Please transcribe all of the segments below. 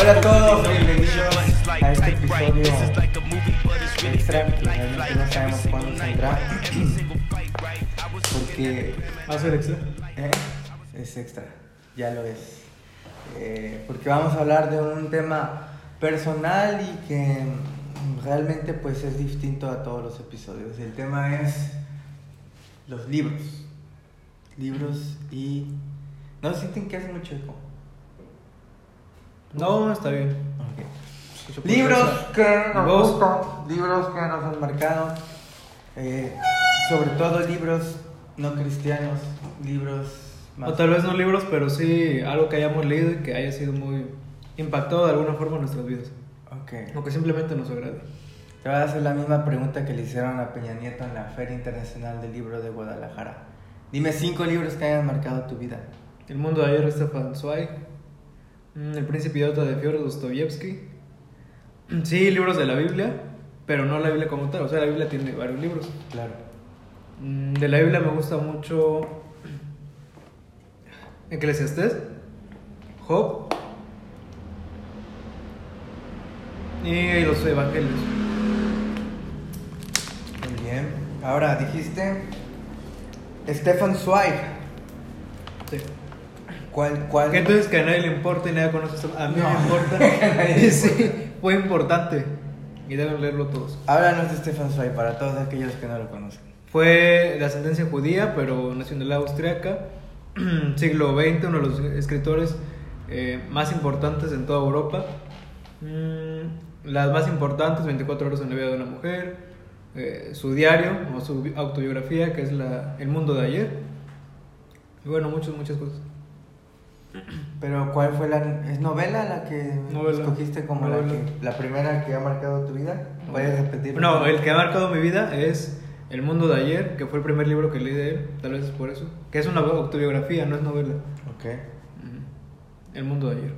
Hola a todos, bienvenidos your buttons like a este episodio extra que realmente like. no sabemos cuándo saldrá porque ¿Va a ser extra? ¿eh? es extra, ya lo es. Eh, porque vamos a hablar de un tema personal y que realmente pues es distinto a todos los episodios. El tema es los libros. Libros y... ¿No sienten que hace mucho eco? No, está bien. Libros que nos ¿Vos? gustan, libros que nos han marcado, eh, sobre todo libros no cristianos, libros más... O tal vez no libros, pero sí algo que hayamos leído y que haya sido muy impactado de alguna forma en nuestras vidas. Ok. O que simplemente nos agrade. Te voy a hacer la misma pregunta que le hicieron a Peña Nieto en la Feria Internacional del Libro de Guadalajara. Dime cinco libros que hayan marcado tu vida. El mundo de ayer de Stefan Zweig. Mm, El príncipe idiota de Fyodor Dostoyevsky. Sí, libros de la Biblia, pero no la Biblia como tal. O sea, la Biblia tiene varios libros. Claro. Mm, De la Biblia me gusta mucho Eclesiastés, Job y los Evangelios. Muy bien. Ahora dijiste Stefan Zweig. Sí. ¿Cuál? cuál? Que entonces que a nadie le importa y nadie conoce esto. A mí No. me importa. sí, fue importante y deben leerlo todos. Háblanos de Stefan Zweig para todos aquellos que no lo conocen. Fue de ascendencia judía, pero nacionalidad austriaca. Siglo XX, uno de los escritores eh, más importantes en toda Europa. Mm, las más importantes, 24 horas en la vida de una mujer, eh, su diario o su bi- autobiografía, que es la, El mundo de ayer. Y bueno, muchas, muchas cosas. Pero ¿cuál fue la es novela la que Novela. escogiste como la, Novela. que, la primera que ha marcado tu vida? ¿Puedes repetir? No, el que ha marcado mi vida es El mundo de ayer, que fue el primer libro que leí de él, tal vez es por eso. Que es una autobiografía, no es novela. Ok. El mundo de ayer.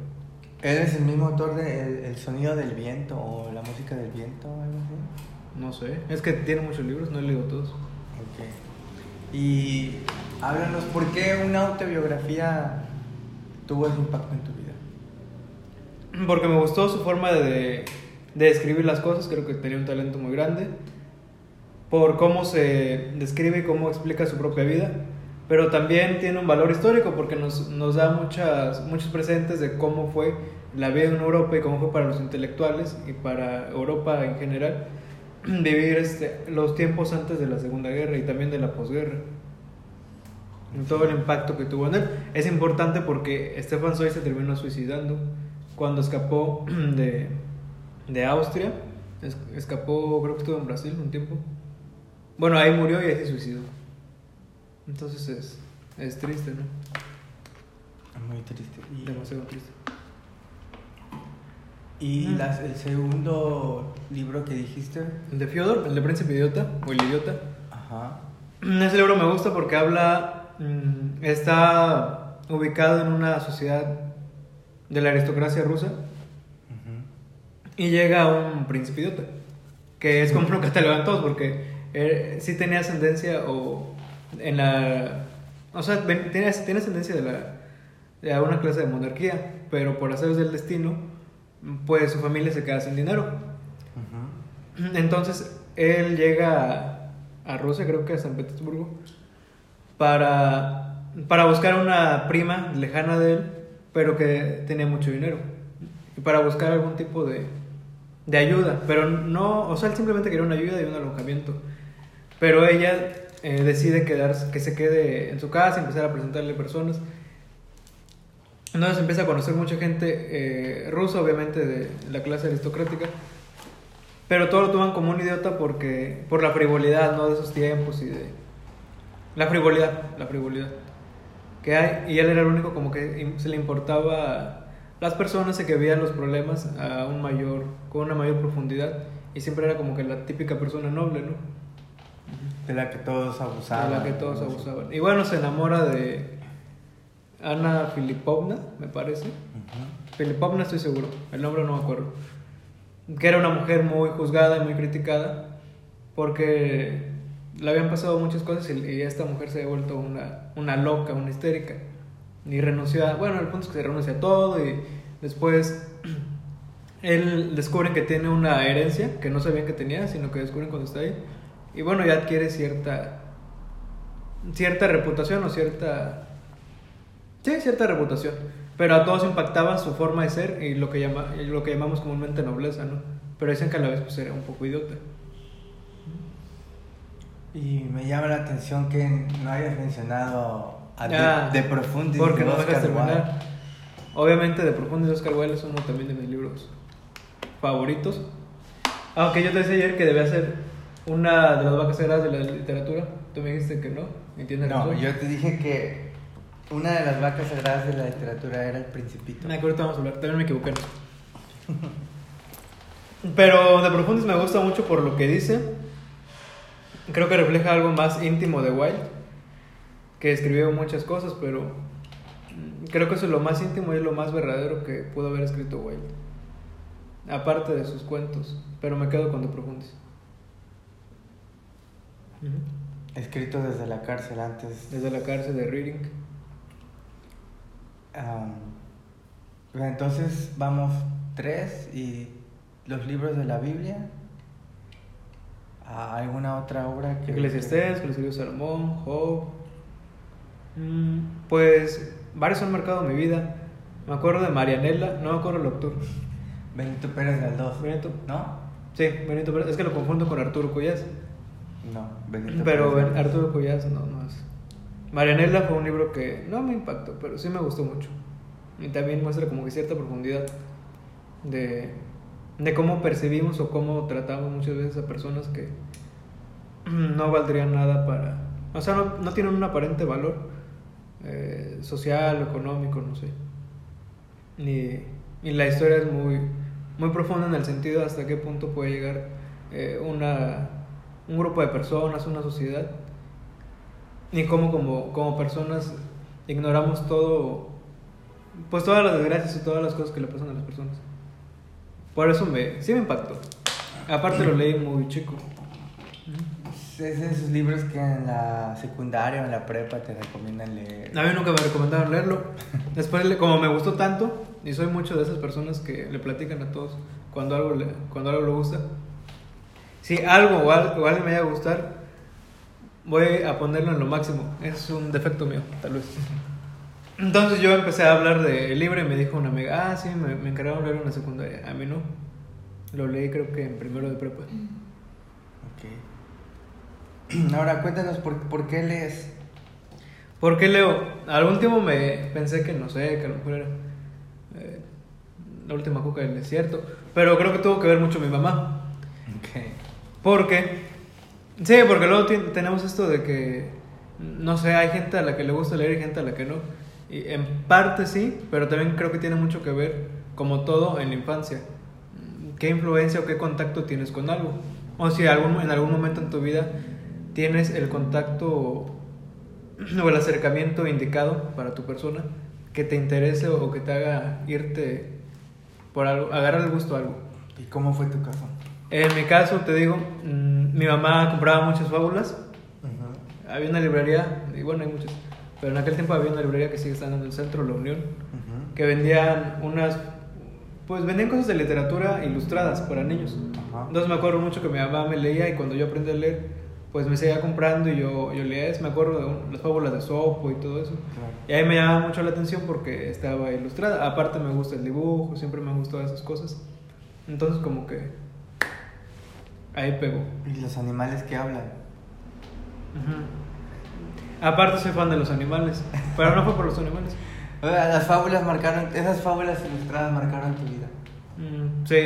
¿Él es el mismo autor de El, El sonido del viento o La música del viento o algo así? No sé, es que tiene muchos libros, no he leído todos. Ok. Y háblanos, ¿por qué una autobiografía tuvo ese impacto en tu vida? Porque me gustó su forma de, de escribir las cosas, creo que tenía un talento muy grande. Por cómo se describe y cómo explica su propia vida. Pero también tiene un valor histórico porque nos, nos da muchas, muchos presentes de cómo fue la vida en Europa y cómo fue para los intelectuales y para Europa en general vivir este, los tiempos antes de la Segunda Guerra y también de la posguerra. Todo el impacto que tuvo en él. Es importante porque Stefan Zweig se terminó suicidando cuando escapó de, de Austria. Es- escapó, creo que estuvo en Brasil un tiempo. Bueno, ahí murió y ahí se suicidó. Entonces es, es triste, ¿no? Muy triste. Y, Demasiado triste. y Mm. las- el segundo libro que dijiste. El de Fyodor, el de Príncipe Idiota, o El Idiota. Ajá. Ese libro me gusta porque habla, mm, está ubicado en una sociedad de la aristocracia rusa y llega un príncipe idiota, que es como lo catalogan todos porque eh, sí tenía ascendencia o en la... O sea, tiene, tiene ascendencia de, la, de una clase de monarquía, pero por hacer del destino, pues su familia se queda sin dinero. Entonces él llega a, a Rusia, creo que a San Petersburgo, para, para buscar una prima lejana de él, pero que tenía mucho dinero. Y para buscar algún tipo de, de ayuda. Pero no, o sea, él simplemente quería una ayuda y un alojamiento. Pero ella eh, decide quedarse, que se quede en su casa, empezar a presentarle personas. Entonces empieza a conocer mucha gente eh, rusa, obviamente de la clase aristocrática. Pero todo lo toman como un idiota porque por la frivolidad, ¿no? De esos tiempos y de la frivolidad, la frivolidad que hay. Y él era el único como que se le importaba las personas y que veían los problemas a un mayor, con una mayor profundidad. Y siempre era como que la típica persona noble, ¿no? De la que todos abusaban. de la que todos abusaban. Y bueno, se enamora de Ana Filipovna, me parece. Ujú. Filipovna estoy seguro, el nombre no me acuerdo. Que era una mujer muy juzgada y muy criticada porque le habían pasado muchas cosas y, y esta mujer se había vuelto una, una loca, una histérica. Y renunció a, bueno, el punto es que se renuncia a todo y después él descubre que tiene una herencia que no sabían que tenía, sino que descubren cuando está ahí. Y bueno, ya adquiere cierta cierta reputación o cierta sí, cierta reputación, pero a todos impactaba su forma de ser y lo que llama lo que llamamos comúnmente nobleza, ¿no? Pero dicen que a la vez pues era un poco idiota. Y me llama la atención que no hayas mencionado a Ah, de Profundis Porque de no dejas Oscar terminar. Obviamente, de Profundis Oscar Wilde es uno también de mis libros favoritos. Aunque yo te decía ayer que debía ser una de las vacas sagradas de la literatura. Tú me dijiste que no. ¿Me entiendes? No, yo te dije que una de las vacas sagradas de la literatura era el Principito. Me acuerdo vamos a hablar. También me equivoqué. Pero de Profundis me gusta mucho por lo que dice. Creo que refleja algo más íntimo de Wilde. Que escribió muchas cosas, pero creo que eso es lo más íntimo y es lo más verdadero que pudo haber escrito Wilde. Aparte de sus cuentos. Pero me quedo con Profundis. Ujú. Escrito desde la cárcel antes. Desde la cárcel de Reading. Bueno, entonces vamos tres y los libros de la Biblia. ¿A ¿Alguna otra obra que Eclesiastés, que escribió Salomón, Job. Mm, Pues varios han marcado mi vida. Me acuerdo de Marianela, no me acuerdo el autor. Benito Pérez Galdós. Benito. ¿No? Sí, Benito Pérez. Es que lo confundo con Arturo Cuyas. No, Benito Pero Pérez Ben-. Arturo Cuyas no, no es. Marianela fue un libro que no me impactó, pero sí me gustó mucho. Y también muestra como que cierta profundidad de, de cómo percibimos o cómo tratamos muchas veces a personas que no valdrían nada para... O sea, no, no tienen un aparente valor eh, social, económico, no sé. Y, y la historia es muy, muy profunda en el sentido de hasta qué punto puede llegar eh, una, un grupo de personas, una sociedad, y cómo como, como personas ignoramos todo, pues todas las desgracias y todas las cosas que le pasan a las personas. Por eso me, sí me impactó. Aparte lo leí muy chico. Es de esos libros que en la secundaria o en la prepa te recomiendan leer. A mí nunca me recomendaron leerlo. Después, como me gustó tanto, y soy mucho de esas personas que le platican a todos cuando algo le, cuando algo le gusta. Si algo o, al- o alguien me vaya a gustar, voy a ponerlo en lo máximo. Es un defecto mío, tal vez. Entonces yo empecé a hablar de libro y me dijo una amiga, ah, sí, me, me encargaron leer en la secundaria. A mí no. Lo leí creo que en primero de prepa. Ok. Ahora cuéntanos por, por qué lees. ¿Por qué leo? Algún tiempo me pensé que no sé, que a lo mejor era eh, la última cuca del desierto. Pero creo que tuvo que ver mucho mi mamá. Ok. Porque, sí, porque luego tenemos esto de que, no sé, hay gente a la que le gusta leer y gente a la que no. Y en parte sí, pero también creo que tiene mucho que ver, como todo, en la infancia. ¿Qué influencia o qué contacto tienes con algo? O si algún, en algún momento en tu vida tienes el contacto o el acercamiento indicado para tu persona que te interese o que te haga irte por algo, agarrar el gusto a algo. ¿Y cómo fue tu caso? En mi caso, te digo, mm, mi mamá compraba muchas fábulas. Ujú, Había una librería, y bueno, hay muchas, pero en aquel tiempo había una librería que sigue estando en el centro, La Unión, ujú. que vendían unas, pues vendían cosas de literatura ilustradas para niños. Ajá. Entonces me acuerdo mucho que mi mamá me leía y cuando yo aprendí a leer, pues me seguía comprando y yo, yo leía eso. Me acuerdo de un- las fábulas de Sopo y todo eso. Claro. Y ahí me llamaba mucho la atención porque estaba ilustrada. Aparte me gusta el dibujo, siempre me han gustado esas cosas. Entonces como que ahí pegó. ¿Y los animales que hablan? Aparte soy fan de los animales, pero no fue por los animales. O sea, Las fábulas marcaron, esas fábulas ilustradas marcaron tu vida. Mm, sí,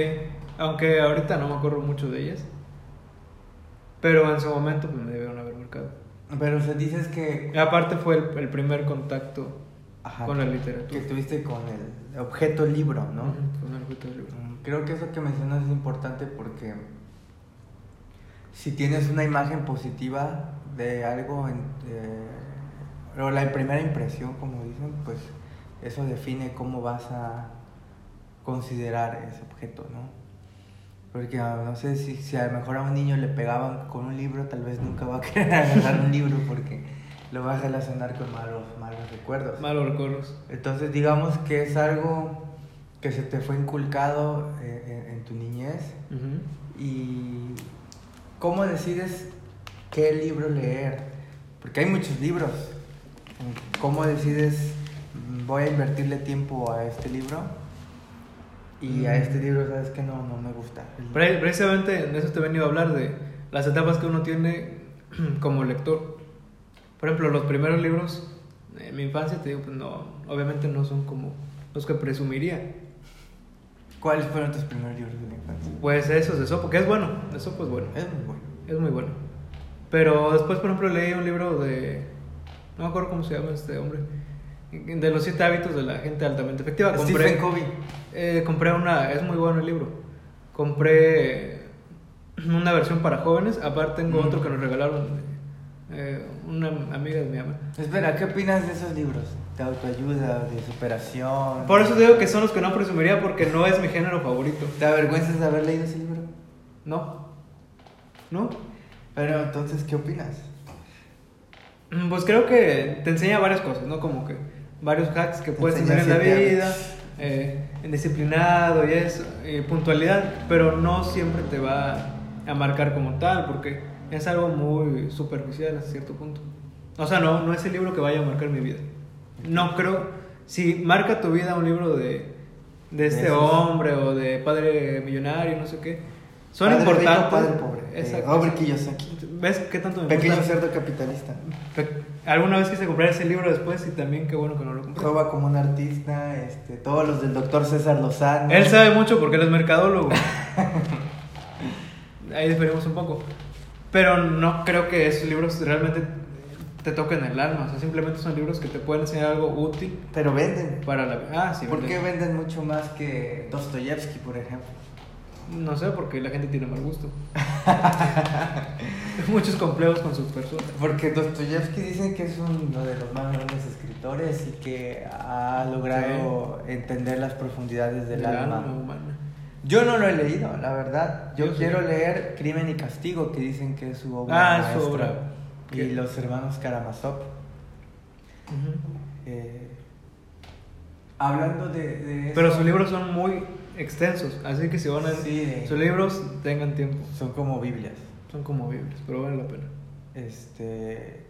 aunque ahorita no me acuerdo mucho de ellas. Pero en su momento pues, me debieron haber marcado. Pero se dices que... Aparte fue el, el primer contacto Ajá, con la literatura. Que tuviste con el objeto libro, ¿no? Con el objeto libro. Mm, Creo que eso que mencionas es importante porque si tienes una imagen positiva de algo, en- eh, o la primera impresión, como dicen, pues eso define cómo vas a considerar ese objeto, ¿no? Porque ah, no sé si, si a lo mejor a un niño le pegaban con un libro, tal vez nunca va a querer agarrar un libro porque lo va a relacionar con malos, malos recuerdos. Malos recuerdos. Entonces digamos que es algo que se te fue inculcado eh, en, en tu niñez y cómo decides qué libro leer. Porque hay muchos libros. ¿Cómo decides mm, voy a invertirle tiempo a este libro? Y a Mm. este libro, sabes que no, no me gusta. Pre- Precisamente de eso te he venido a hablar, de las etapas que uno tiene como lector. Por ejemplo, los primeros libros en mi infancia, te digo, pues no, obviamente no son como los que presumiría. ¿Cuáles fueron tus primeros libros de la infancia? Pues esos de Sopo, que es bueno, de Sopo es bueno, Es muy bueno. es muy bueno. Pero después, por ejemplo, leí un libro de, no me acuerdo cómo se llama este hombre, de los siete hábitos de la gente altamente efectiva. Compré, Stephen Covey. Eh, compré una, es muy bueno el libro. Compré una versión para jóvenes, aparte tengo Mm. otro que nos regalaron eh, una amiga de mi mamá. Espera, ¿qué opinas de esos libros? De autoayuda, de superación. Por eso digo que son los que no presumiría porque no es mi género favorito. ¿Te avergüenzas de haber leído ese libro? No. ¿No? Pero entonces, ¿qué opinas? Mm, Pues creo que te enseña varias cosas, ¿no? Como que varios hacks que Te puedes tener en la vida, eh, en disciplinado y eso, y puntualidad, pero no siempre te va a marcar como tal, porque es algo muy superficial hasta cierto punto. O sea, no, no es el libro que vaya a marcar mi vida. No creo, si marca tu vida un libro de, de este esos. hombre o de padre millonario, no sé qué, son Padre rico, importantes. padre pobre. Eh, Exacto. Robert Kiyosaki. ¿Ves qué tanto me Pequeño gusta? cerdo capitalista. Pe- Alguna vez quise comprar ese libro después y también qué bueno que no lo compré. Roba como un artista, este, todos los del doctor César Lozano. Él sabe mucho porque él es mercadólogo. Ahí diferimos un poco. Pero no creo que esos libros realmente te toquen el alma. O sea, simplemente son libros que te pueden enseñar algo útil Pero venden. para la Ah, sí. ¿Por venden. qué venden mucho más que Dostoyevsky, por ejemplo? No sé, porque la gente tiene mal gusto. Muchos complejos con sus personas. Porque Dostoyevsky dicen que es uno de los más grandes escritores y que ha logrado entender las profundidades del, alma. humana. Yo no lo he leído, la verdad. Yo, Yo sí. quiero leer Crimen y Castigo, que dicen que es su obra Ah, es su maestra. obra. Y ¿Qué? los hermanos Karamazov. Eh, hablando de, de Pero sus libros son muy extensos, así que si van a Sí, sus libros tengan tiempo. son como Biblias. Son como Biblias, pero vale la pena. Este,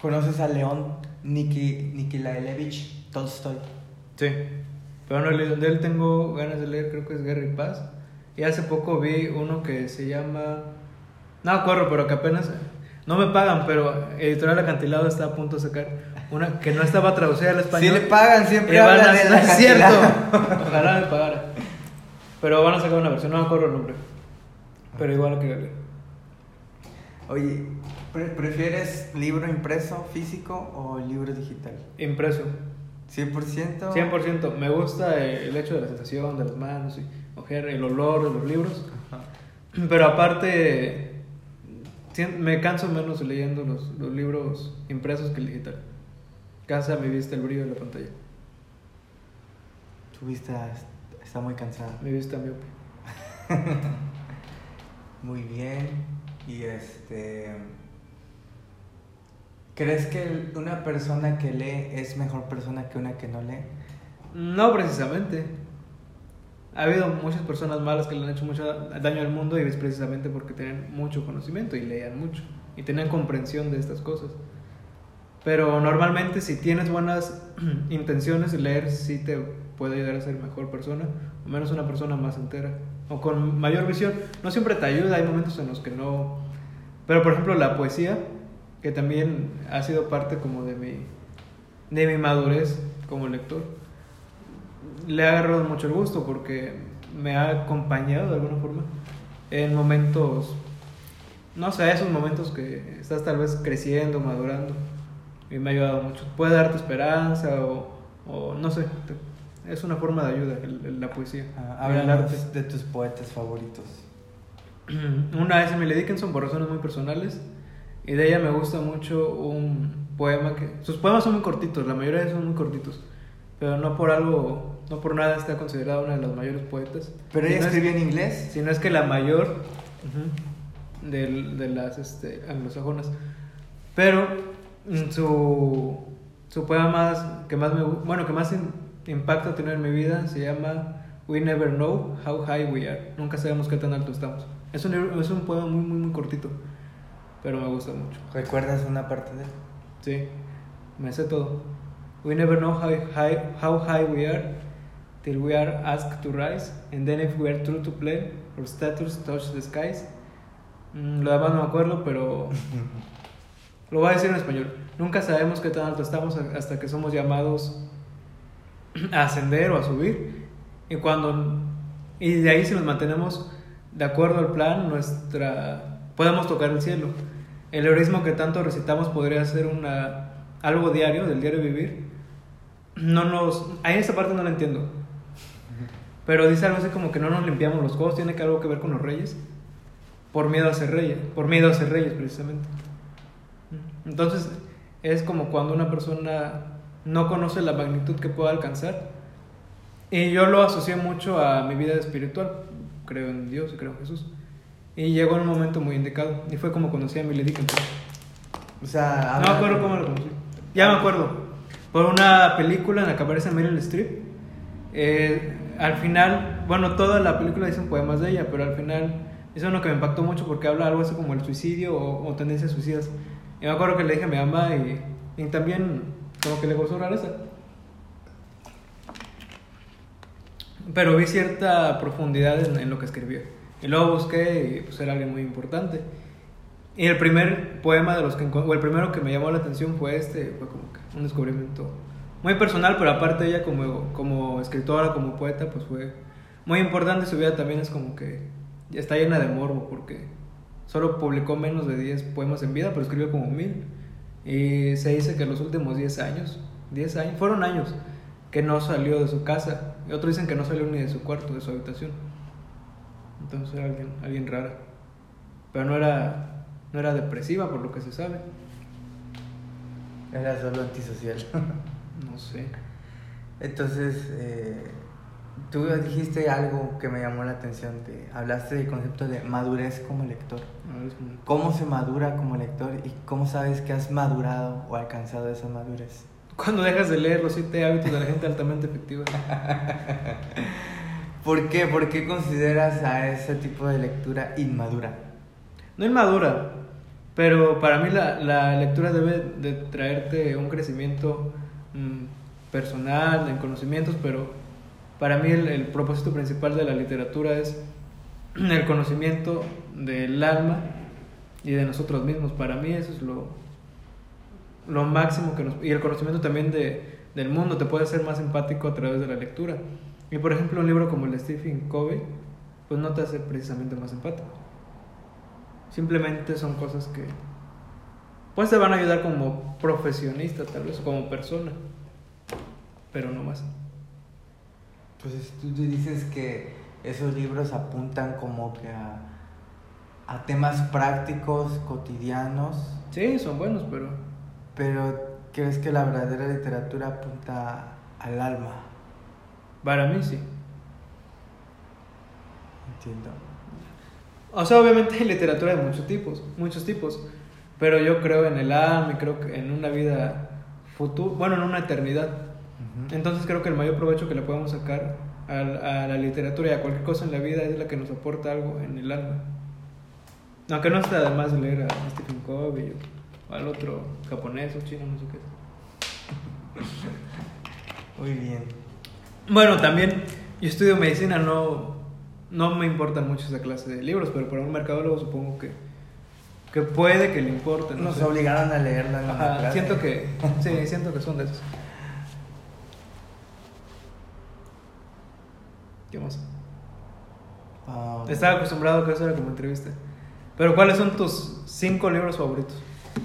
¿Conoces a León Niki, Nikilaevich Tolstoy? Sí, pero no he leído. De él tengo ganas de leer, creo que es Guerra y Paz. Y hace poco vi uno que se llama. No acuerdo, pero que apenas. No me pagan, pero Editorial Acantilado está a punto de sacar una que no estaba traducida al Si español. le pagan, siempre hablan a- de la es cierto. Ojalá me pagara. Pero van a sacar una versión, no me acuerdo el nombre. Pero igual lo quería leer. Oye, ¿pre- ¿prefieres libro impreso, físico o libro digital? Impreso. 100%. 100%. Me gusta el hecho de la sensación de las manos y ojer, el olor de los libros. Ajá. Pero aparte, me canso menos leyendo los, los libros impresos que el digital. Cansa mi vista el brillo de la pantalla. Tu vista es- está muy cansada. Mi vista miope. Muy bien. Y este. ¿Crees que una persona que lee es mejor persona que una que no lee? No precisamente. Ha habido muchas personas malas que le han hecho mucho daño al mundo y es precisamente porque tienen mucho conocimiento y leían mucho y tenían comprensión de estas cosas. Pero normalmente si tienes buenas intenciones, leer sí te puede ayudar a ser mejor persona, o menos una persona más entera, o con mayor visión. No siempre te ayuda, hay momentos en los que no... Pero por ejemplo la poesía, que también ha sido parte como de mi, de mi madurez como lector, le ha agarrado mucho el gusto porque me ha acompañado de alguna forma en momentos, no sé, esos momentos que estás tal vez creciendo, madurando, y me ha ayudado mucho. Puede darte esperanza o, o no sé, te- es una forma de ayuda el- la poesía. Ah, de tus poetas favoritos. Una es Emily Dickinson por razones muy personales y de ella me gusta mucho un poema que sus poemas son muy cortitos, la mayoría de ellos son muy cortitos, pero no por algo, no por nada está considerada una de las mayores poetas. ¿Pero ella Si no es- escribió en inglés? Si no es que la mayor ujú, del- de, las este, anglosajonas. Pero mm, su, su poema más, que más me, bueno, que más in- impacto tenido en mi vida se llama We Never Know How High We Are. Nunca sabemos qué tan alto estamos. Es un, es un poema muy, muy, muy cortito, pero me gusta mucho. ¿Recuerdas una parte de él? Sí, me sé todo. We never know how high, how high we are till we are asked to rise, and then if we are true to play, our status touch the skies. Mm, lo demás no me acuerdo, pero lo voy a decir en español. Nunca sabemos qué tan alto estamos hasta que somos llamados a ascender o a subir. Y cuando y de ahí si nos mantenemos de acuerdo al plan, nuestra podemos tocar el cielo. El heroísmo que tanto recitamos podría ser algo diario del diario vivir. No nos, ahí esa parte no la entiendo. Pero dice algo así como que no nos limpiamos los codos, tiene que algo que ver con los reyes. Por miedo a ser reyes, por miedo a ser reyes precisamente. Entonces, es como cuando una persona no conoce la magnitud que puede alcanzar. Y yo lo asocié mucho a mi vida espiritual. Creo en Dios y creo en Jesús. Y llegó en un momento muy indicado. Y fue como conocí a Millie Dickinson. O sea, No me acuerdo cómo lo conocí. Ya me acuerdo. Por una película en la que aparece Meryl Streep. Eh, al final, bueno, toda la película dicen poemas de ella, pero al final es uno que me impactó mucho porque habla algo así como el suicidio o, o tendencias suicidas. Y me acuerdo que le dije a mi mamá y, y también como que le gozó rareza. Pero vi cierta profundidad en, en lo que escribía. Y luego busqué y pues era alguien muy importante. Y el primer poema de los que o el primero que me llamó la atención fue este, fue como que un descubrimiento muy personal, pero aparte ella como, como escritora, como poeta, pues fue muy importante. Su vida también es como que está llena de morbo, porque solo publicó menos de 10 poemas en vida, pero escribió como mil. Y se dice que los últimos 10 años, 10 años, fueron años que no salió de su casa. Y otros dicen que no salió ni de su cuarto, de su habitación. Entonces era alguien, alguien rara. Pero no era, no era depresiva, por lo que se sabe. Era solo antisocial. No sé. Entonces, eh, tú dijiste algo que me llamó la atención. Te, hablaste del concepto de madurez como lector. Como- ¿Cómo se madura como lector y cómo sabes que has madurado o alcanzado esa madurez? Cuando dejas de leer los siete hábitos de la gente altamente efectiva. ¿Por qué? ¿Por qué consideras a ese tipo de lectura inmadura? No inmadura, pero para mí la, la lectura debe de traerte un crecimiento mm, personal, en conocimientos, pero para mí el, el propósito principal de la literatura es el conocimiento del alma y de nosotros mismos. Para mí eso es lo, lo máximo que nos... Y el conocimiento también de, del mundo te puede hacer más empático a través de la lectura. Y por ejemplo un libro como el de Stephen Covey, pues no te hace precisamente más empático. Simplemente son cosas que pues te van a ayudar como profesionista tal vez, como persona, pero no más. Pues tú dices que esos libros apuntan como que a, a temas prácticos, cotidianos, Sí, son buenos, pero pero crees que la verdadera literatura apunta al alma. Para mí sí. Entiendo. O sea, obviamente hay literatura de muchos tipos, muchos tipos, pero yo creo en el alma y creo que en una vida futura, bueno, en una eternidad. Entonces creo que el mayor provecho que le podemos sacar a, la- a la literatura y a cualquier cosa en la vida es la que nos aporta algo en el alma. Aunque no está además de leer a Stephen Covey o al otro japonés o chino, no sé qué. Muy bien. Bueno, también yo estudio medicina, no, no me importa mucho esa clase de libros, pero para un mercadólogo supongo que, que puede que le importe. no Nos sé. obligaron a leerla en la clase. siento que, sí, siento que son de esos. ¿Qué más? Ah, Estaba acostumbrado a que eso era como entrevista. Pero ¿cuáles son tus cinco libros favoritos?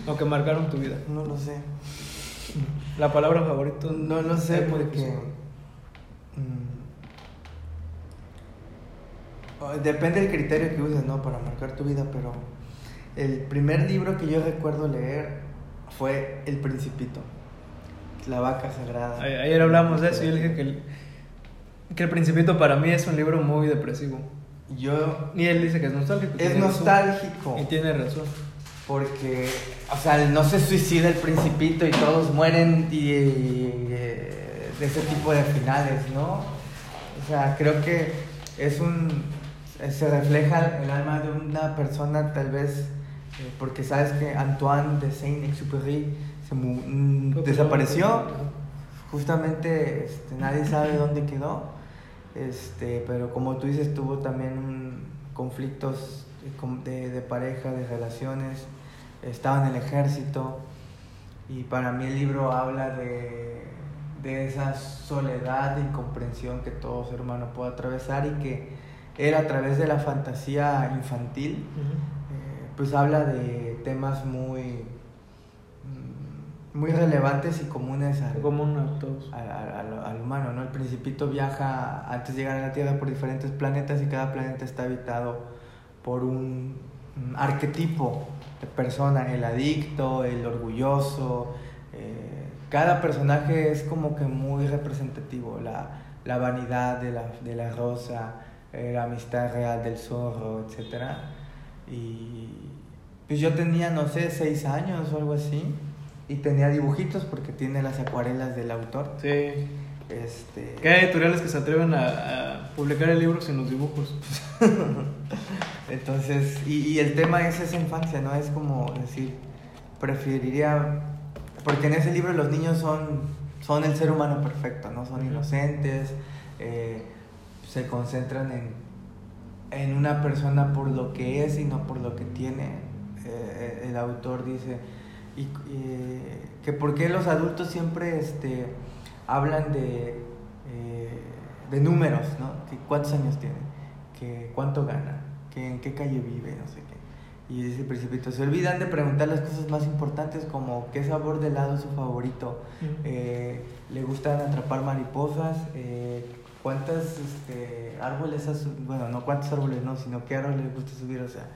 O que marcaron tu vida. no lo sé. La palabra favorito. No lo sé porque. Mm, Depende del criterio que uses, ¿no? Para marcar tu vida, pero. El primer libro que yo recuerdo leer fue El Principito. La vaca sagrada. Ayer hablamos de eso y yo le dije que el, que el Principito para mí es un libro muy depresivo. Yo. Y él dice que es nostálgico. Es razón. nostálgico. Y tiene razón. porque, o sea, no se suicida el principito y todos mueren y, y, eh, de ese tipo de finales, ¿no? O sea, creo que es un, se refleja el alma de una persona tal vez, eh, porque sabes que Antoine de Saint-Exupéry mm, desapareció, justamente este, nadie sabe dónde quedó, este, pero como tú dices, tuvo también conflictos de, de pareja, de relaciones, estaba en el ejército. Y para mí el libro habla de, de esa soledad e incomprensión que todo ser humano puede atravesar y que él a través de la fantasía infantil eh, pues habla de temas muy mm, muy relevantes y comunes al, Común a todos. al, al- al- al humano, ¿no? El principito viaja antes de llegar a la Tierra por diferentes planetas y cada planeta está habitado por un, mm, arquetipo de persona, el adicto, el orgulloso. eh, cada personaje es como que muy representativo, la, la vanidad de la, de la rosa, eh, la amistad real del zorro, etc. Y pues yo tenía, no sé, seis años o algo así. Y tenía dibujitos porque tiene las acuarelas del autor. Sí. Este, Que hay editoriales que se atreven a, a publicar el libro sin los dibujos. Entonces, y, y el tema es esa infancia, ¿no? Es como decir, preferiría, porque en ese libro los niños son, son el ser humano perfecto, ¿no? Son inocentes, eh, se concentran en, en una persona por lo que es y no por lo que tiene. Eh, el autor dice, y, y, que por qué los adultos siempre este, hablan de, eh, de números, ¿no? Que cuántos años tiene, que cuánto gana, que en qué calle vive, no sé qué. Y dice el principito, se olvidan de preguntar las cosas más importantes como qué sabor de helado es su favorito, eh, le gustan atrapar mariposas, eh, cuántos este, árboles, ha sub- bueno, no cuántos árboles no, sino qué árboles le gusta subir, o sea,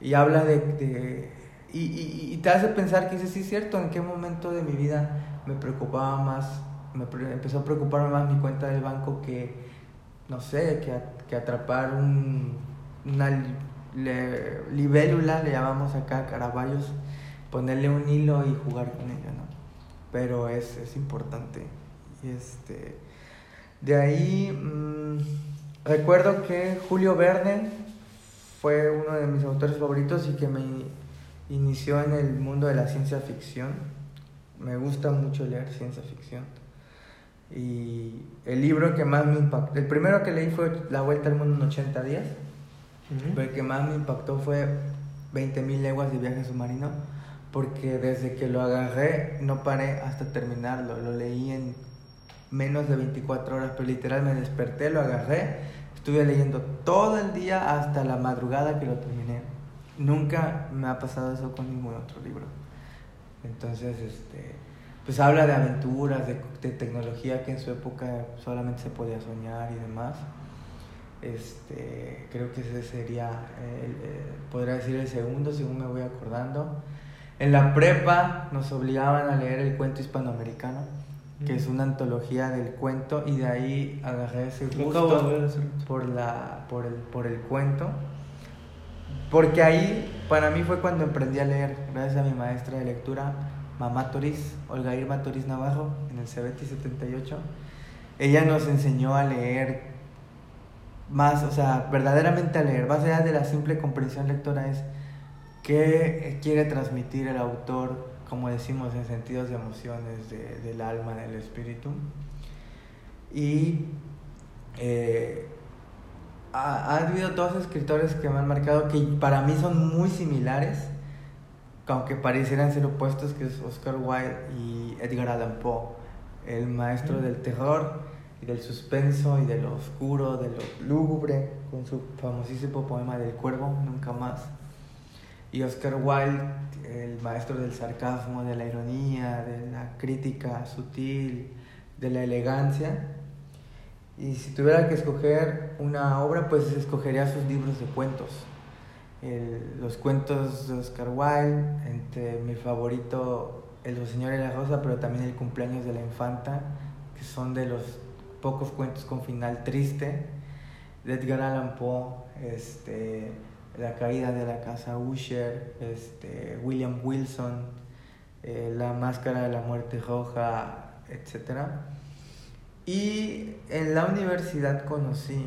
y habla de, de- y, y- y te hace pensar que dices, sí es cierto, en qué momento de mi vida me preocupaba más, me pre- empezó a preocuparme más mi cuenta del banco que, no sé, que, a- que atrapar un, una le- libélula, le llamamos acá, caraballos, ponerle un hilo y jugar con ella, ¿no? Pero es, es importante. Este, de ahí mm, recuerdo que Julio Verne fue uno de mis autores favoritos y que me inició en el mundo de la ciencia ficción. Me gusta mucho leer ciencia ficción. Y el libro que más me impactó, el primero que leí fue La Vuelta al Mundo en 80 días, pero el que más me impactó fue 20.000 leguas de viaje submarino, porque desde que lo agarré no paré hasta terminarlo. Lo leí en menos de 24 horas, pero literal me desperté, lo agarré, estuve leyendo todo el día hasta la madrugada que lo terminé. Nunca me ha pasado eso con ningún otro libro. Entonces, este, pues habla de aventuras, de, de tecnología que en su época solamente se podía soñar y demás. Este, creo que ese sería, el, eh, podría decir el segundo, según me voy acordando. En la prepa nos obligaban a leer el cuento hispanoamericano, que es una antología del cuento, y de ahí agarré ese gusto por, la, por, el, por el cuento. Porque ahí para mí fue cuando emprendí a leer, gracias a mi maestra de lectura, mamá Toriz, Olga Irma Toriz Navarro, en el CBT 78. Ella nos enseñó a leer más, o sea, verdaderamente a leer, más allá de la simple comprensión lectora, es qué quiere transmitir el autor, como decimos, en sentidos de emociones, de- del alma, del espíritu. Y eh, ha, ha habido dos escritores que me han marcado que para mí son muy similares, aunque parecieran ser opuestos, que es Oscar Wilde y Edgar Allan Poe, el maestro del terror del suspenso y de lo oscuro, de lo lúgubre, con su famosísimo poema del cuervo, Nunca más. Y Oscar Wilde, el maestro del sarcasmo, de la ironía, de la crítica sutil, de la elegancia. Y si tuviera que escoger una obra, pues escogería sus libros de cuentos. Los cuentos de Oscar Wilde, entre mi favorito El Señor y la Rosa, pero también El cumpleaños de la infanta, que son de los pocos cuentos con final triste. De Edgar Allan Poe, este, La caída de la casa Usher, este, William Wilson, eh, La máscara de la muerte roja, etc. Y en la universidad conocí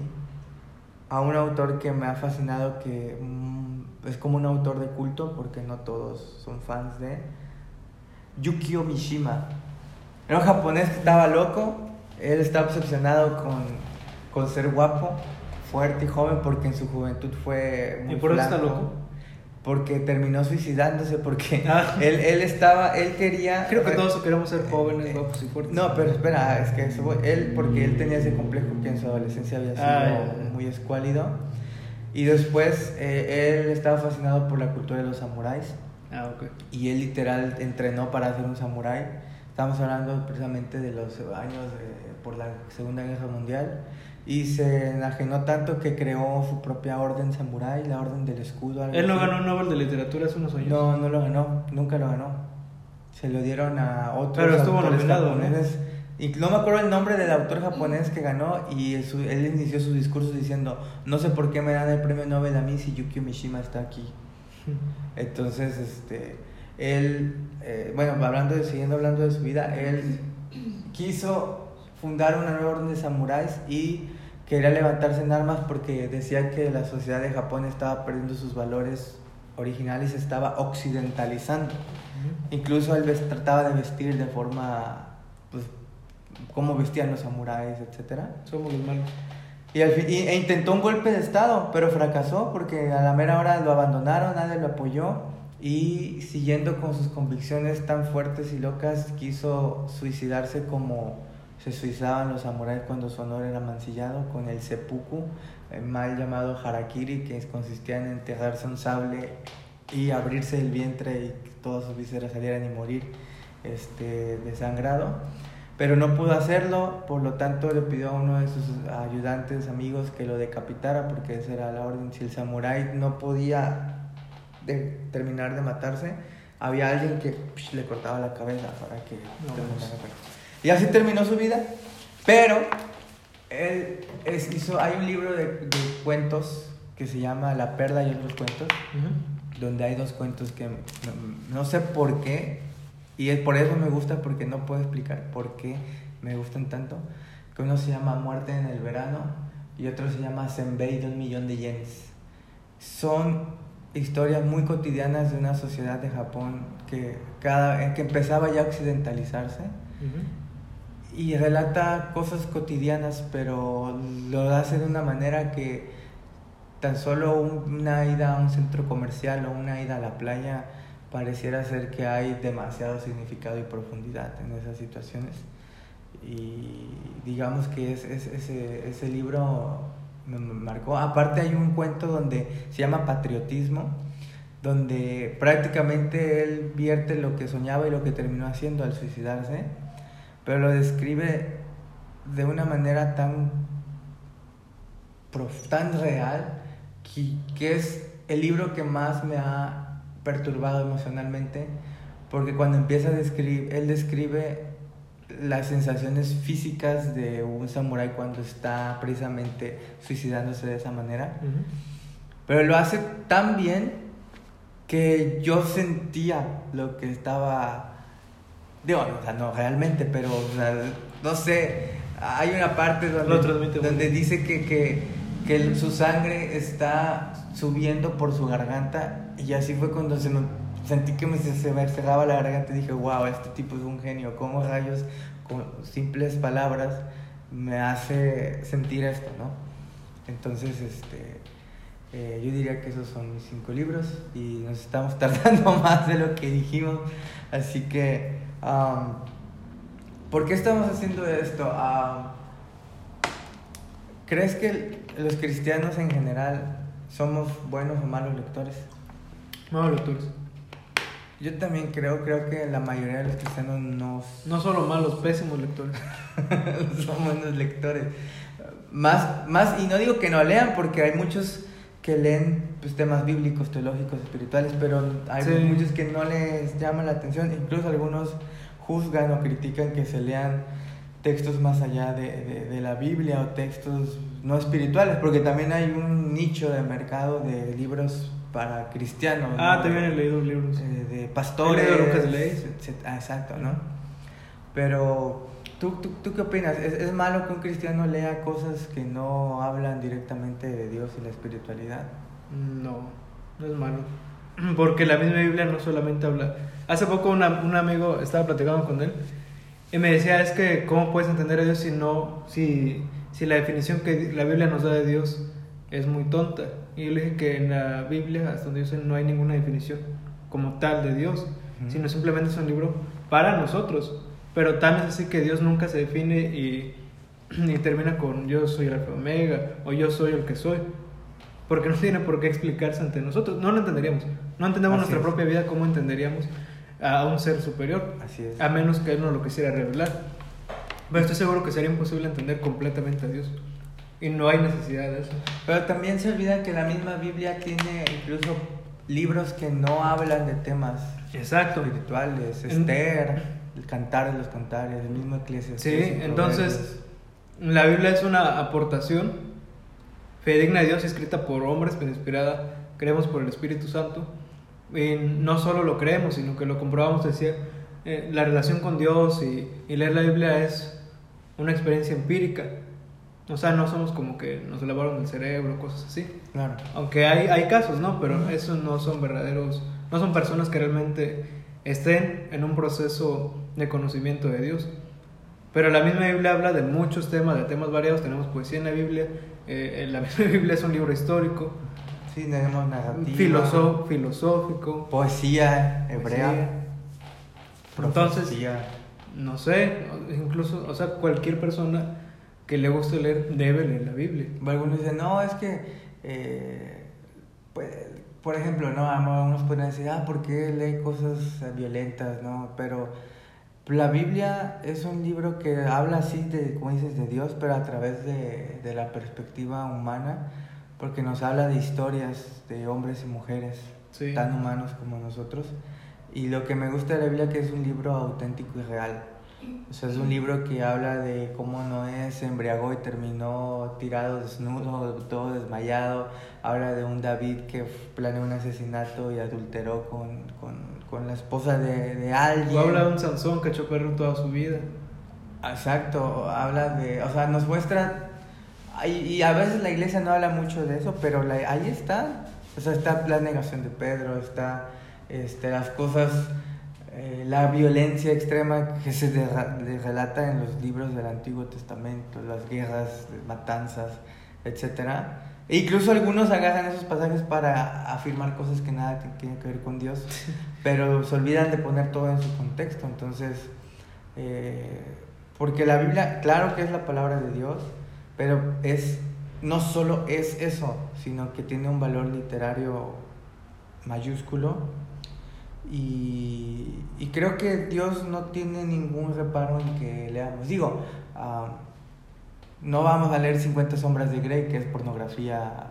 a un autor que me ha fascinado, que mm, es como un autor de culto, porque no todos son fans de Yukio Mishima. Era un japonés que estaba loco, él estaba obsesionado con, con ser guapo, fuerte y joven, porque en su juventud fue muy ¿Y por eso está loco? Porque terminó suicidándose, porque Ah. él, él estaba, él quería... Creo que todos queremos ser jóvenes, guapos y fuertes. No, pero espera, es que eso, él, porque él tenía ese complejo que en su adolescencia había sido Ah, muy escuálido. Y después eh, él estaba fascinado por la cultura de los samuráis. Ah, ok. Y él literal entrenó para ser un samurái. Estamos hablando precisamente de los años eh, por la Segunda Guerra Mundial. Y se enajenó tanto que creó su propia orden samurái, la orden del escudo. Él no así. ganó un Nobel de Literatura hace unos años. No, no lo ganó, nunca lo ganó. Se lo dieron a otros Pero estuvo nominado, ¿no? japoneses. Y no me acuerdo el nombre del autor japonés que ganó y su- él inició su discurso diciendo, no sé por qué me dan el premio Nobel a mí si Yukio Mishima está aquí. Entonces, este, él, eh, bueno, hablando de, siguiendo hablando de su vida, él quiso fundar una nueva orden de samuráis y quería levantarse en armas porque decía que la sociedad de Japón estaba perdiendo sus valores originales se estaba occidentalizando. Incluso él trataba de vestir de forma, pues, como vestían los samuráis, etcétera. Somos los malos. Y, al fin- y- e intentó un golpe de Estado, pero fracasó porque a la mera hora lo abandonaron, nadie lo apoyó y siguiendo con sus convicciones tan fuertes y locas, quiso suicidarse como se suicidaban los samuráis cuando su honor era mancillado, con el seppuku, el mal llamado harakiri, que consistía en enterrarse un sable y abrirse el vientre y que todas sus vísceras salieran y morir este, desangrado pero no pudo hacerlo, por lo tanto le pidió a uno de sus ayudantes, amigos, que lo decapitara, porque esa era la orden. Si el samurái no podía de- terminar de matarse, había alguien que psh, le cortaba la cabeza para que No, terminara Y así terminó su vida, pero él es- hizo, hay un libro de, de cuentos que se llama La perla y otros cuentos, donde hay dos cuentos que no, no sé por qué, y es por eso me gusta, porque no puedo explicar por qué me gustan tanto, que uno se llama Muerte en el verano y otro se llama Senbei de un millón de yenes. Son historias muy cotidianas de una sociedad de Japón que, cada, que empezaba ya a occidentalizarse y relata cosas cotidianas, pero lo hace de una manera que tan solo un- una ida a un centro comercial o una ida a la playa pareciera ser que hay demasiado significado y profundidad en esas situaciones. Y digamos que es, es- ese, ese libro me marcó. Aparte hay un cuento donde se llama Patriotismo, donde prácticamente él vierte lo que soñaba y lo que terminó haciendo al suicidarse, pero lo describe de una manera tan, tan real que, que es el libro que más me ha perturbado emocionalmente, porque cuando empieza a describir, él describe las sensaciones físicas de un samurái cuando está precisamente suicidándose de esa manera. Pero lo hace tan bien que yo sentía lo que estaba. Digo, o sea, no realmente, pero o sea, no sé. Hay una parte donde, donde dice que, que, que su sangre está subiendo por su garganta. Y así fue cuando se me- sentí que me, se me cerraba la garganta y dije, wow, este tipo es un genio. ¿Cómo rayos, con simples palabras, me hace sentir esto, no? Entonces, este. Eh, yo diría que esos son mis cinco libros y nos estamos tardando más de lo que dijimos. Así que, am, ¿por qué estamos haciendo esto? Am, ¿Crees que los cristianos en general somos buenos o malos lectores? Malos lectores. Yo también creo, creo que la mayoría de los cristianos no No solo malos, pésimos lectores. son buenos lectores. Más, más, y no digo que no lean, porque hay muchos que leen pues, temas bíblicos, teológicos, espirituales, pero hay Sí. muchos que no les llama la atención, incluso algunos juzgan o critican que se lean textos más allá de, de, de, la Biblia o textos no espirituales, porque también hay un nicho de mercado de libros para cristianos. Ah, ¿no? también he leído libros. Eh, de pastores. He Lucas Leis. Ah, exacto, ¿no? Pero, ¿tú, tú, tú qué opinas? ¿Es, ¿Es malo que un cristiano lea cosas que no hablan directamente de Dios y la espiritualidad? No, no es malo. Porque la misma Biblia no solamente habla. Hace poco una- un amigo estaba platicando con él y me decía: Es que, ¿cómo puedes entender a Dios si no. Si, si la definición que la Biblia nos da de Dios es muy tonta? Y yo le dije que en la Biblia, hasta donde yo sé, no hay ninguna definición como tal de Dios, Ujú. sino simplemente es un libro para nosotros. Pero tan es así que Dios nunca se define y, y termina con yo soy el alfa omega o yo soy el que soy. Porque no tiene por qué explicarse ante nosotros. No lo entenderíamos. No entendemos Así nuestra es. propia vida, ¿cómo entenderíamos a un ser superior? Así es. A menos que Él nos lo quisiera revelar. Pero estoy seguro que sería imposible entender completamente a Dios. Y no hay necesidad de eso. Pero también se olvida que la misma Biblia tiene incluso libros que no hablan de temas Exacto. espirituales. Esther, el cantar de los cantares, el mismo Eclesiastes. Sí, entonces la Biblia es una aportación fidedigna de Dios, escrita por hombres, pero inspirada, creemos por el Espíritu Santo. Y no solo lo creemos, sino que lo comprobamos, decía, eh, la relación con Dios y, y leer la Biblia es una experiencia empírica. O sea, no somos como que nos lavaron el cerebro, cosas así. Claro. Aunque hay, hay casos, ¿no? Pero esos no son verdaderos, no son personas que realmente estén en un proceso de conocimiento de Dios. Pero la misma Biblia habla de muchos temas, de temas variados. Tenemos poesía en la Biblia. eh, la misma Biblia es un libro histórico, Sí, tenemos narrativa. filoso- filosófico. Poesía hebrea. Entonces, no sé, incluso, o sea, cualquier persona que le guste leer debe leer la Biblia. Algunos dicen, no, es que, eh, pues, por ejemplo, no, algunos pueden decir, ah, ¿por qué lee cosas violentas? No, pero la Biblia es un libro que habla así, de, como dices, de Dios, pero a través de, de la perspectiva humana, porque nos habla de historias de hombres y mujeres Sí. tan humanos como nosotros. Y lo que me gusta de la Biblia es que es un libro auténtico y real. O sea, es un libro que habla de cómo Noé se embriagó y terminó tirado desnudo, todo desmayado. Habla de un David que planeó un asesinato y adulteró con, con, con la esposa de, de alguien. O habla de un Sansón que echó perro toda su vida. Exacto, habla de, o sea, nos muestra, y, y a veces la iglesia no habla mucho de eso, pero la- ahí está, o sea, está la negación de Pedro, está este, las cosas, eh, la violencia extrema que se derra- de- relata en los libros del Antiguo Testamento, las guerras, matanzas, etcétera. E incluso algunos agarran esos pasajes para afirmar cosas que nada tienen que ver con Dios, pero se olvidan de poner todo en su contexto. Entonces, eh, porque la Biblia, claro que es la palabra de Dios, pero es no solo es eso, sino que tiene un valor literario mayúsculo. Y, y creo que Dios no tiene ningún reparo en que leamos. Digo, ah, no vamos a leer 50 sombras de Grey, que es pornografía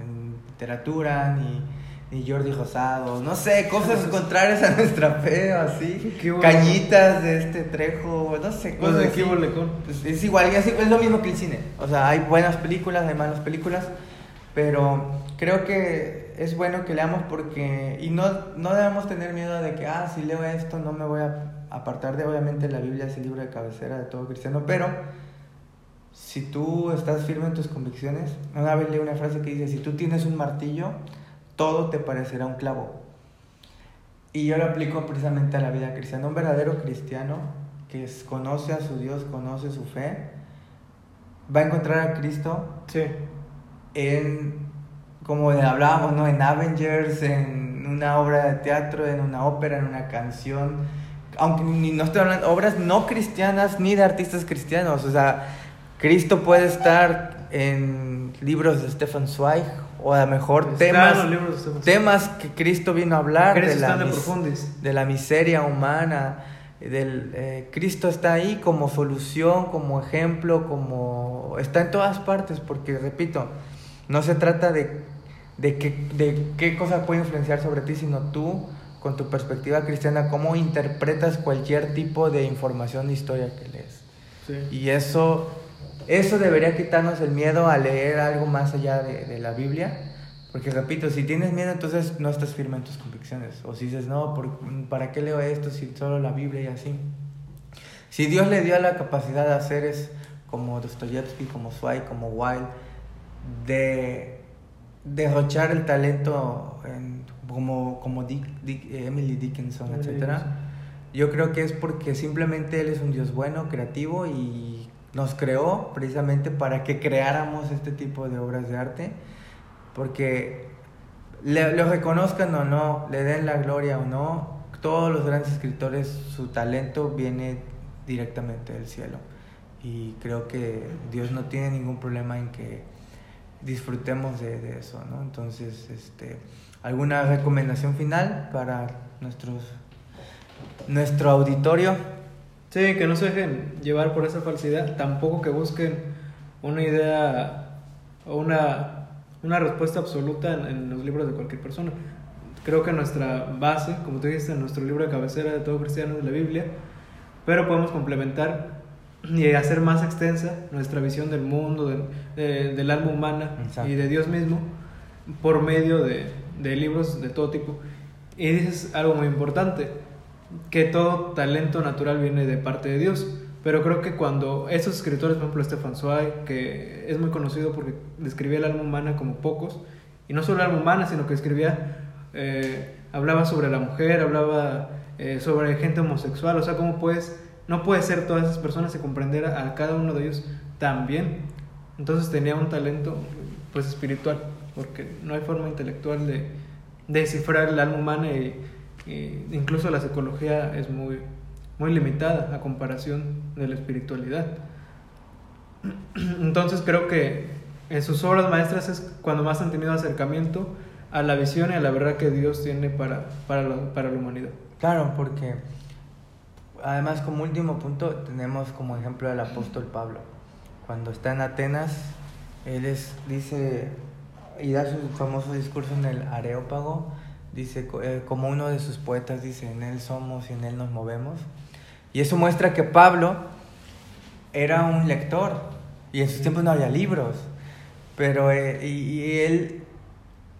en literatura, ni, ni Jordi Rosado, no sé, cosas contrarias a nuestra fe, o así. Cañitas de este trejo, no sé, Pues cosas de así. Pues es igual, es lo mismo que el cine. O sea, hay buenas películas, hay malas películas, pero creo que es bueno que leamos porque, y no, no debemos tener miedo de que, ah, si leo esto no me voy a apartar de, obviamente la Biblia es el libro de cabecera de todo cristiano, pero si tú estás firme en tus convicciones, una vez leí una frase que dice, si tú tienes un martillo, todo te parecerá un clavo. Y yo lo aplico precisamente a la vida cristiana. Un verdadero cristiano que es- conoce a su Dios, conoce su fe, va a encontrar a Cristo Sí. en, como hablábamos, ¿no? En Avengers, en una obra de teatro, en una ópera, en una canción. Aunque ni, no estoy hablando obras no cristianas ni de artistas cristianos. O sea, Cristo puede estar en libros de Stefan Zweig o a lo mejor en temas, de temas que Cristo vino a hablar de la, de la miseria humana. Del, eh, Cristo está ahí como solución, como ejemplo, como está en todas partes, porque repito, no se trata de, de, qué, de qué cosa puede influenciar sobre ti, sino tú, con tu perspectiva cristiana, cómo interpretas cualquier tipo de información de historia que lees. Sí. Y eso, eso debería quitarnos el miedo a leer algo más allá de, de la Biblia. Porque repito, si tienes miedo, entonces no estás firme en tus convicciones. O si dices, no, ¿por- ¿para qué leo esto si solo la Biblia y así? Si Dios le dio la capacidad a seres como Dostoyevsky, como Zweig, como Wilde, de derrochar el talento en- como, como Dick- Dick- Emily Dickinson, Emily Dickinson. yo creo que es porque simplemente Él es un Dios bueno, creativo y nos creó precisamente para que creáramos este tipo de obras de arte, porque le- lo reconozcan o no, le den la gloria o no, todos los grandes escritores, su talento viene directamente del cielo. Y creo que Dios no tiene ningún problema en que disfrutemos de, de eso, ¿no? Entonces, este, ¿alguna recomendación final para nuestros, nuestro auditorio? Sí, que no se dejen llevar por esa falsidad, tampoco que busquen una idea o una, una respuesta absoluta en, en los libros de cualquier persona. Creo que nuestra base, como tú dijiste, nuestro libro de cabecera de todo cristiano es la Biblia, pero podemos complementar y hacer más extensa nuestra visión del mundo, del, de- del alma humana Exacto. y de Dios mismo por medio de, de libros de todo tipo. Y dices algo muy importante, que todo talento natural viene de parte de Dios. Pero creo que cuando esos escritores, por ejemplo Stefan Zweig, que es muy conocido porque describía el alma humana como pocos, y no solo el alma humana, sino que escribía, eh, hablaba sobre la mujer, hablaba eh, sobre gente homosexual, o sea, cómo puedes, no puede ser todas esas personas y comprender a, cada uno de ellos también. Entonces tenía un talento pues espiritual, porque no hay forma intelectual de, de descifrar el alma humana y incluso la psicología es muy, muy limitada a comparación de la espiritualidad. Entonces creo que en sus obras maestras es cuando más han tenido acercamiento a la visión y a la verdad que Dios tiene para, para, la, para la humanidad. Claro, porque además como último punto tenemos como ejemplo al apóstol Pablo. Cuando está en Atenas, él es, dice y da su famoso discurso en el Areópago, dice eh, como uno de sus poetas dice, en él somos y en él nos movemos. Y eso muestra que Pablo era un lector y en sus tiempos no había libros, pero eh, y él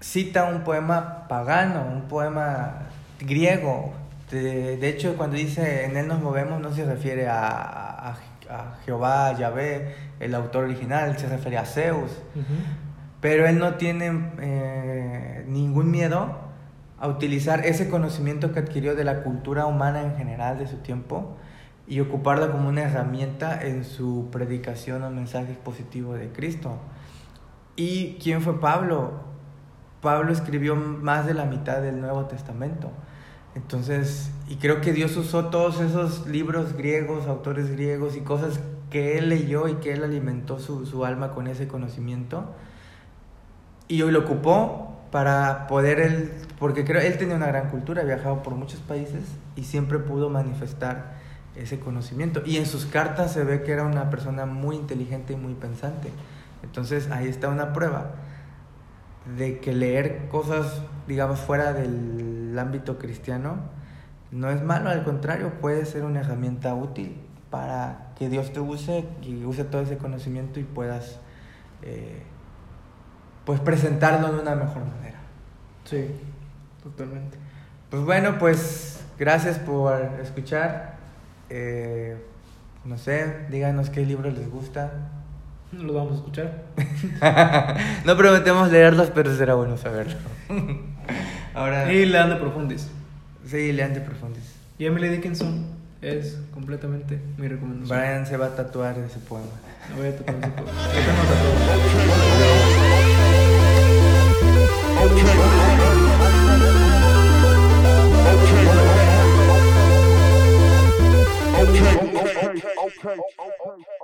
cita un poema pagano, un poema griego. De, de hecho, cuando dice en él nos movemos, no se refiere a, a, a Jehová, a Yahvé, el autor original, se refiere a Zeus. Pero él no tiene eh, ningún miedo a utilizar ese conocimiento que adquirió de la cultura humana en general de su tiempo y ocuparla como una herramienta en su predicación o mensaje positivo de Cristo. ¿Y quién fue Pablo? Pablo escribió más de la mitad del Nuevo Testamento. Entonces, y creo que Dios usó todos esos libros griegos, autores griegos y cosas que él leyó y que él alimentó su, su alma con ese conocimiento. Y hoy lo ocupó para poder él, porque creo él tenía una gran cultura, viajado por muchos países y siempre pudo manifestar ese conocimiento. Y en sus cartas se ve que era una persona muy inteligente y muy pensante. Entonces ahí está una prueba de que leer cosas, digamos, fuera del ámbito cristiano no es malo, al contrario, puede ser una herramienta útil para que Dios te use y use todo ese conocimiento y puedas eh, pues presentarlo de una mejor manera. Sí, totalmente. Pues bueno, pues gracias por escuchar. Eh, no sé, díganos qué libros les gusta. Lo vamos a escuchar. no prometemos leerlos, pero será bueno saberlo. Ahora, Y Lean de Profundis. sí, lean de Profundis. Y Emily Dickinson es completamente mi recomendación. Brian se va a tatuar ese poema. Lo voy a tatuar ese poema. Lo tengo tatuado. Okay, okay, okay, okay, okay.